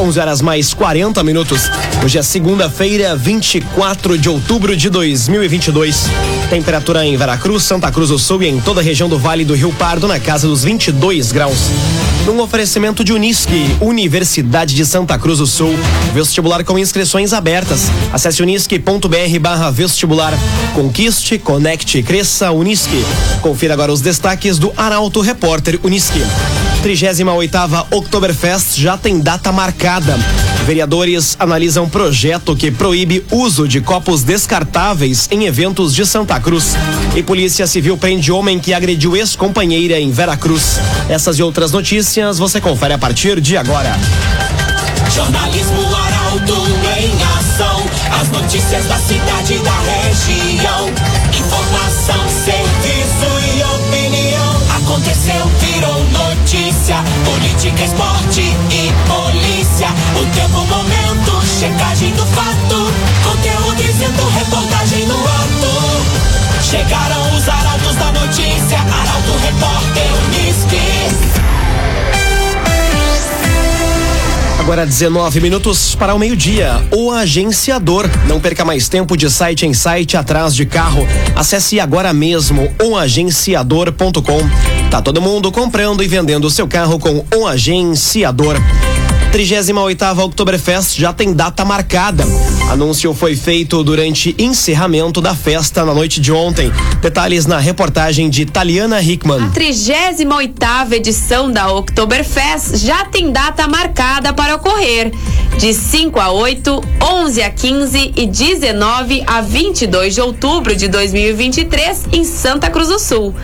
11 horas mais 40 minutos. Hoje é segunda-feira, 24 de outubro de 2022. Temperatura em Veracruz, Santa Cruz do Sul e em toda a região do Vale do Rio Pardo na casa dos 22 graus. Num oferecimento de Unisque, Universidade de Santa Cruz do Sul. Vestibular com inscrições abertas. Acesse unisque.br vestibular. Conquiste, conecte, cresça, Unisque. Confira agora os destaques do Arauto Repórter Unisque. 38ª Oktoberfest já tem data marcada. Vereadores analisam projeto que proíbe uso de copos descartáveis em eventos de Santa Cruz. E Polícia Civil prende homem que agrediu ex-companheira em Veracruz. Essas e outras notícias você confere a partir de agora. Jornalismo Arauto em ação. As notícias da cidade e da região. Informação, opinião. Aconteceu, virou notícia. Política, esporte e polícia. O tempo, momento, checagem do fato. Conteúdo dizendo, reportagem no ato. Chegaram os arautos da notícia. Arauto, repórter, Unisque. Agora 19 minutos para o meio-dia. O agenciador. Não perca mais tempo de site em site atrás de carro. Acesse agora mesmo oagenciador.com. Tá todo mundo comprando e vendendo seu carro com o agenciador. 38ª Oktoberfest já tem data marcada. Anúncio foi feito durante encerramento da festa na noite de ontem. Detalhes na reportagem de Taliana Hickman. A 38ª edição da Oktoberfest já tem data marcada para ocorrer. De 5 a 8, 11 a 15 e 19 a 22 de outubro de 2023 em Santa Cruz do Sul.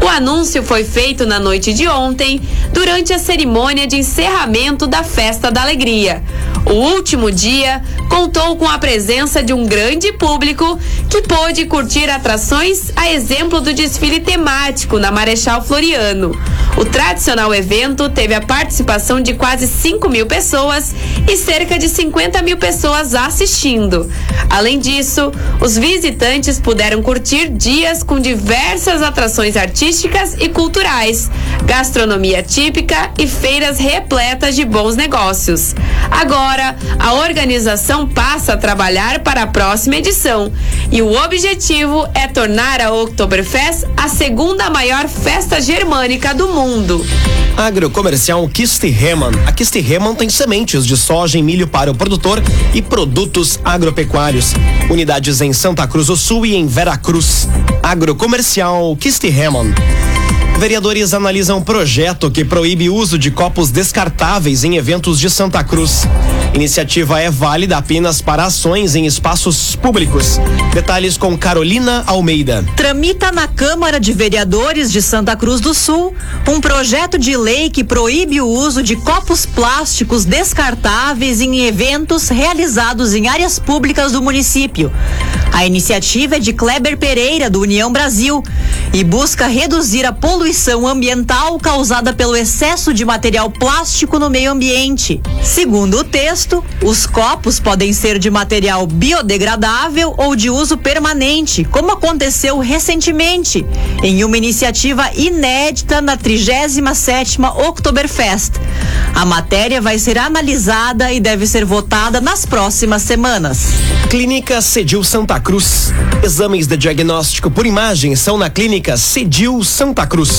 O anúncio foi feito na noite de ontem, durante a cerimônia de encerramento da Festa da Alegria. O último dia contou com a presença de um grande público que pôde curtir atrações a exemplo do desfile temático na Marechal Floriano. O tradicional evento teve a participação de quase 5 mil pessoas e cerca de 50 mil pessoas assistindo. Além disso, os visitantes puderam curtir dias com diversas atrações artísticas e culturais, gastronomia típica e feiras repletas de bons negócios. Agora, a organização passa a trabalhar para a próxima edição e o objetivo é tornar a Oktoberfest a segunda maior festa germânica do mundo. Agrocomercial Kistihemann. A Kistihemann tem sementes de soja e milho para o produtor e produtos agropecuários. Unidades em Santa Cruz do Sul e em Veracruz. Agrocomercial Kistihemann. Vereadores analisam projeto que proíbe uso de copos descartáveis em eventos de Santa Cruz. Iniciativa é válida apenas para ações em espaços públicos. Detalhes com Carolina Almeida. Tramita na Câmara de Vereadores de Santa Cruz do Sul um projeto de lei que proíbe o uso de copos plásticos descartáveis em eventos realizados em áreas públicas do município. A iniciativa é de Kleber Pereira, do União Brasil, e busca reduzir a poluição ambiental causada pelo excesso de material plástico no meio ambiente. Segundo o texto, os copos podem ser de material biodegradável ou de uso permanente, como aconteceu recentemente em uma iniciativa inédita na 37ª Oktoberfest. A matéria vai ser analisada e deve ser votada nas próximas semanas. Clínica Cedil Santa Cruz. Exames de diagnóstico por imagem são na Clínica Cedil Santa Cruz.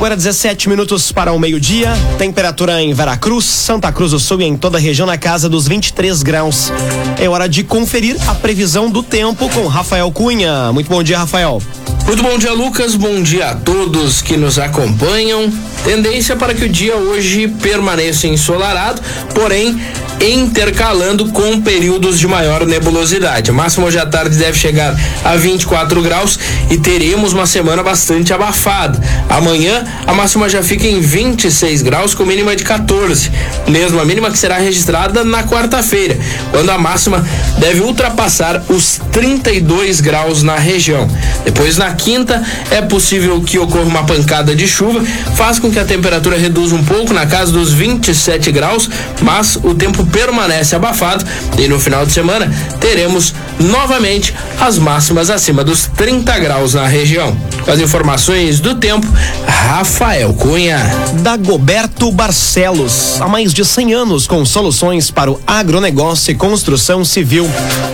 Agora 17 minutos para o meio-dia. Temperatura em Veracruz, Santa Cruz do Sul e em toda a região na casa dos 23 graus. É hora de conferir a previsão do tempo com Rafael Cunha. Muito bom dia, Rafael. Muito bom dia, Lucas. Bom dia a todos que nos acompanham. Tendência para que o dia hoje permaneça ensolarado, porém intercalando com períodos de maior nebulosidade. A máxima hoje à tarde deve chegar a 24 graus e teremos uma semana bastante abafada. Amanhã a máxima já fica em 26 graus com mínima de 14. Mesmo a mínima que será registrada na quarta-feira, quando a máxima deve ultrapassar os 32 graus na região. Depois na quinta é possível que ocorra uma pancada de chuva, faz com que a temperatura reduza um pouco na casa dos 27 graus, mas o tempo permanece abafado e no final de semana teremos novamente as máximas acima dos 30 graus na região. Com as informações do tempo, Rafael Cunha. Dagoberto Barcelos. Há mais de de 100 anos com soluções para o agronegócio e construção civil.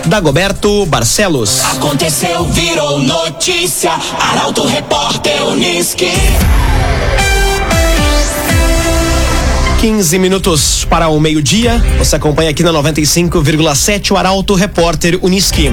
Dagoberto Barcelos. Aconteceu, virou notícia. Arauto Repórter Uniski. 15 minutos para o meio-dia. Você acompanha aqui na 95,7 o Arauto Repórter Uniski.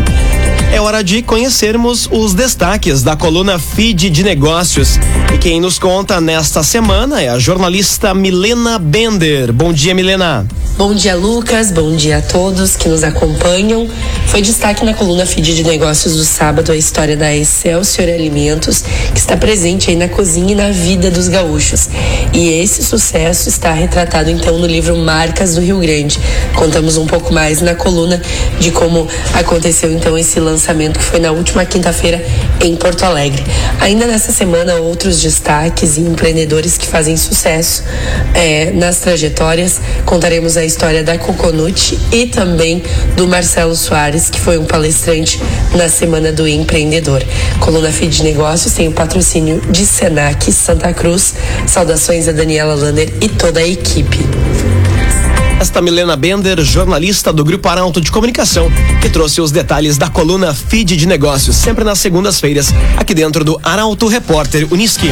É hora de conhecermos os destaques da coluna Feed de Negócios. E quem nos conta nesta semana é a jornalista Milena Bender. Bom dia, Milena. Bom dia, Lucas. Bom dia a todos que nos acompanham. Foi destaque na coluna Feed de Negócios do sábado a história da Excelsior Alimentos, que está presente aí na cozinha e na vida dos gaúchos. E esse sucesso está retratado então no livro Marcas do Rio Grande. Contamos um pouco mais na coluna de como aconteceu então esse lançamento que foi na última quinta-feira em Porto Alegre. Ainda nessa semana, outros destaques e empreendedores que fazem sucesso é, nas trajetórias. Contaremos a história da Coconut e também do Marcelo Soares, que foi um palestrante na Semana do Empreendedor. Coluna Feed de Negócios tem o patrocínio de Senac Santa Cruz. Saudações a Daniela Lander e toda a equipe. Esta Milena Bender, jornalista do Grupo Arauto de Comunicação, que trouxe os detalhes da coluna Feed de Negócios, sempre nas segundas-feiras, aqui dentro do Arauto Repórter Uniski.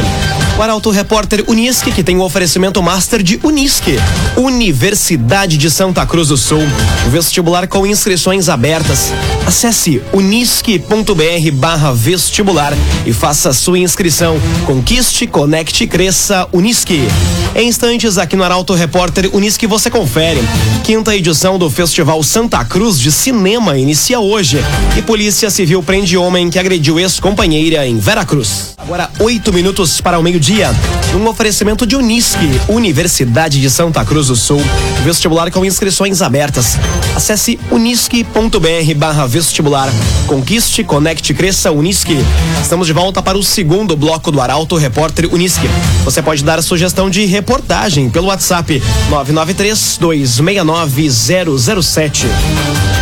O Arauto Repórter Uniski, que tem o um oferecimento master de Unisque, Universidade de Santa Cruz do Sul. Vestibular com inscrições abertas. Acesse unisque.br barra vestibular e faça sua inscrição. Conquiste, conecte, cresça, Unisque. Em instantes, aqui no Arauto Repórter Unisque, você confere. Quinta edição do Festival Santa Cruz de Cinema inicia hoje. E Polícia Civil prende homem que agrediu ex-companheira em Veracruz. Agora, oito minutos para o meio-dia. Um oferecimento de Unisque, Universidade de Santa Cruz do Sul. Vestibular com inscrições abertas. Acesse unisque.br barra vestibular. Conquiste, conecte, cresça, Unisque. Estamos de volta para o segundo bloco do Arauto Repórter Unisque. Você pode dar sugestão de reportagem pelo WhatsApp 993 269 007.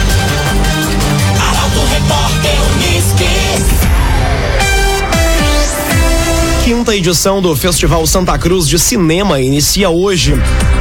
Quinta edição do Festival Santa Cruz de Cinema inicia hoje.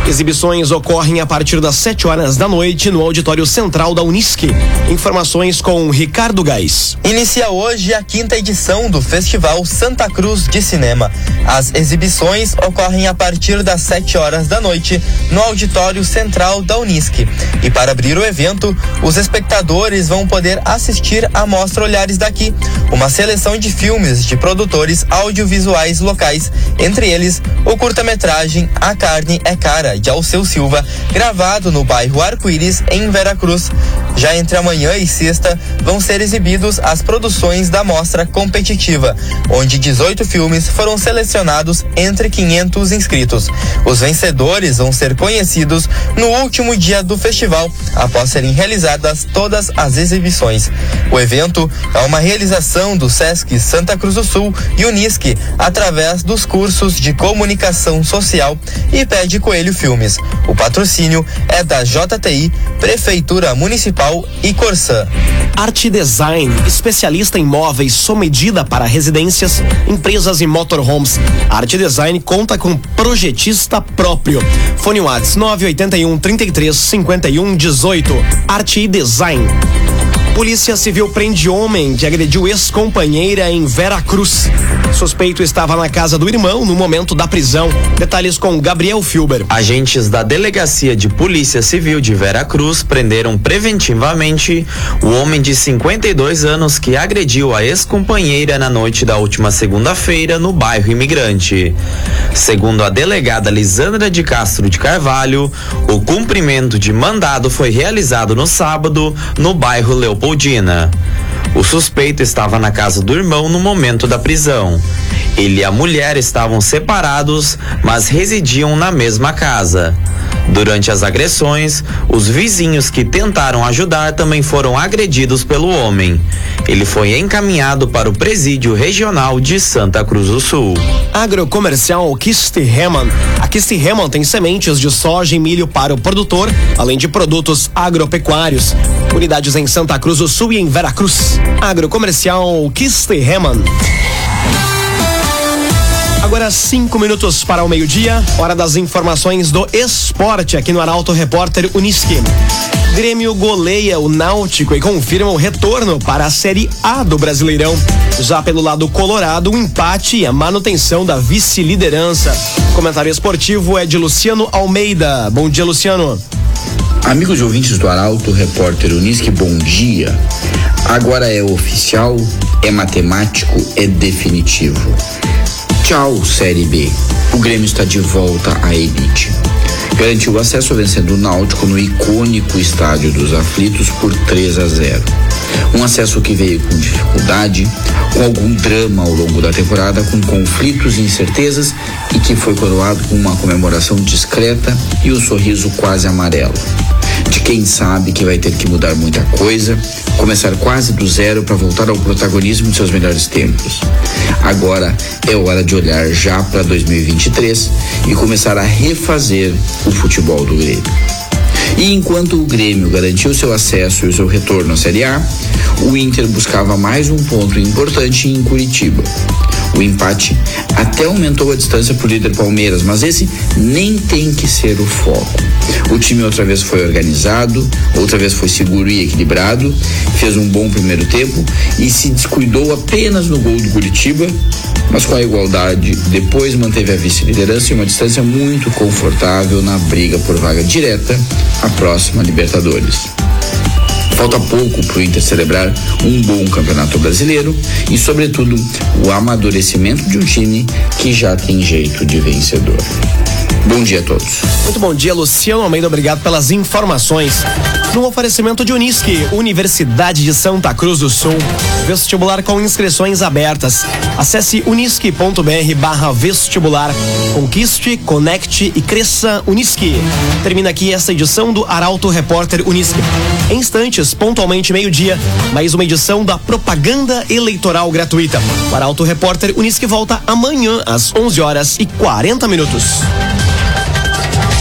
Exibições ocorrem a partir das 7 horas da noite no auditório central da Unisque. Informações com Ricardo Gás. Inicia hoje a quinta edição do Festival Santa Cruz de Cinema. As exibições ocorrem a partir das 7 horas da noite no auditório central da Unisque. E para abrir o evento, os espectadores vão poder assistir à mostra Olhares daqui, uma seleção de filmes de produtores audiovisuais locais, entre eles o curta-metragem A Carne é Cara de Alceu Silva, gravado no bairro Arco-Íris, em Veracruz. Já entre amanhã e sexta vão ser exibidos as produções da mostra competitiva, onde 18 filmes foram selecionados entre 500 inscritos. Os vencedores vão ser conhecidos no último dia do festival, após serem realizadas todas as exibições. O evento é uma realização do SESC Santa Cruz do Sul e Unisque, através dos cursos de comunicação social e Pede Coelho Filmes. O patrocínio é da JTI, Prefeitura Municipal e Corsã. Arte Design, especialista em móveis sob medida para residências, empresas e motorhomes. Arte Design conta com projetista próprio. Fone Whats 981 33 51 18. Arte e Design. Polícia Civil prende homem que agrediu ex-companheira em Veracruz. Suspeito estava na casa do irmão no momento da prisão. Detalhes com Gabriel Filber. Agentes da Delegacia de Polícia Civil de Veracruz prenderam preventivamente o homem de 52 anos que agrediu a ex-companheira na noite da última segunda-feira no bairro Imigrante. Segundo a delegada Lisandra de Castro de Carvalho, o cumprimento de mandado foi realizado no sábado no bairro Leopoldina. O suspeito estava na casa do irmão no momento da prisão. Ele e a mulher estavam separados, mas residiam na mesma casa. Durante as agressões, os vizinhos que tentaram ajudar também foram agredidos pelo homem. Ele foi encaminhado para o presídio regional de Santa Cruz do Sul. Agrocomercial Kiste Heman. A Kiste Heman tem sementes de soja e milho para o produtor, além de produtos agropecuários. Unidades em Santa Cruz do Sul e em Veracruz. Agrocomercial Kiste Heman. Agora cinco minutos para o meio-dia, hora das informações do esporte aqui no Arauto Repórter Uniski. Grêmio goleia o Náutico e confirma o retorno para a Série A do Brasileirão. Já pelo lado colorado, o empate e a manutenção da vice-liderança. Comentário esportivo é de Luciano Almeida. Bom dia, Luciano. Amigos e ouvintes do Arauto, repórter Unisque, bom dia. Agora é oficial, é matemático, é definitivo. Tchau, Série B. O Grêmio está de volta à elite. Garantiu acesso vencendo o Náutico no icônico Estádio dos Aflitos por 3 a 0. Um acesso que veio com dificuldade, com algum drama ao longo da temporada, com conflitos e incertezas e que foi coroado com uma comemoração discreta e um sorriso quase amarelo quem sabe que vai ter que mudar muita coisa, começar quase do zero para voltar ao protagonismo de seus melhores tempos. Agora é hora de olhar já para 2023 e começar a refazer o futebol do Grêmio. E enquanto o Grêmio garantiu seu acesso e o seu retorno à Série A, o Inter buscava mais um ponto importante em Curitiba. O empate até aumentou a distância para o líder Palmeiras, mas esse nem tem que ser o foco. O time outra vez foi organizado, outra vez foi seguro e equilibrado, fez um bom primeiro tempo e se descuidou apenas no gol do Curitiba, mas com a igualdade, depois manteve a vice-liderança e uma distância muito confortável na briga por vaga direta à próxima Libertadores. Falta pouco para o Inter celebrar um bom campeonato brasileiro e, sobretudo, o amadurecimento de um time que já tem jeito de vencedor. Bom dia a todos. Muito bom dia, Luciano Almeida. Obrigado pelas informações. No oferecimento de Unisque, Universidade de Santa Cruz do Sul. Vestibular com inscrições abertas. Acesse unisque.br barra vestibular. Conquiste, conecte e cresça Unisque. Termina aqui essa edição do Arauto Repórter Unisque. Em instantes, pontualmente meio-dia, mais uma edição da propaganda eleitoral gratuita. O Arauto Repórter Unisque volta amanhã às 11 horas e 40 minutos.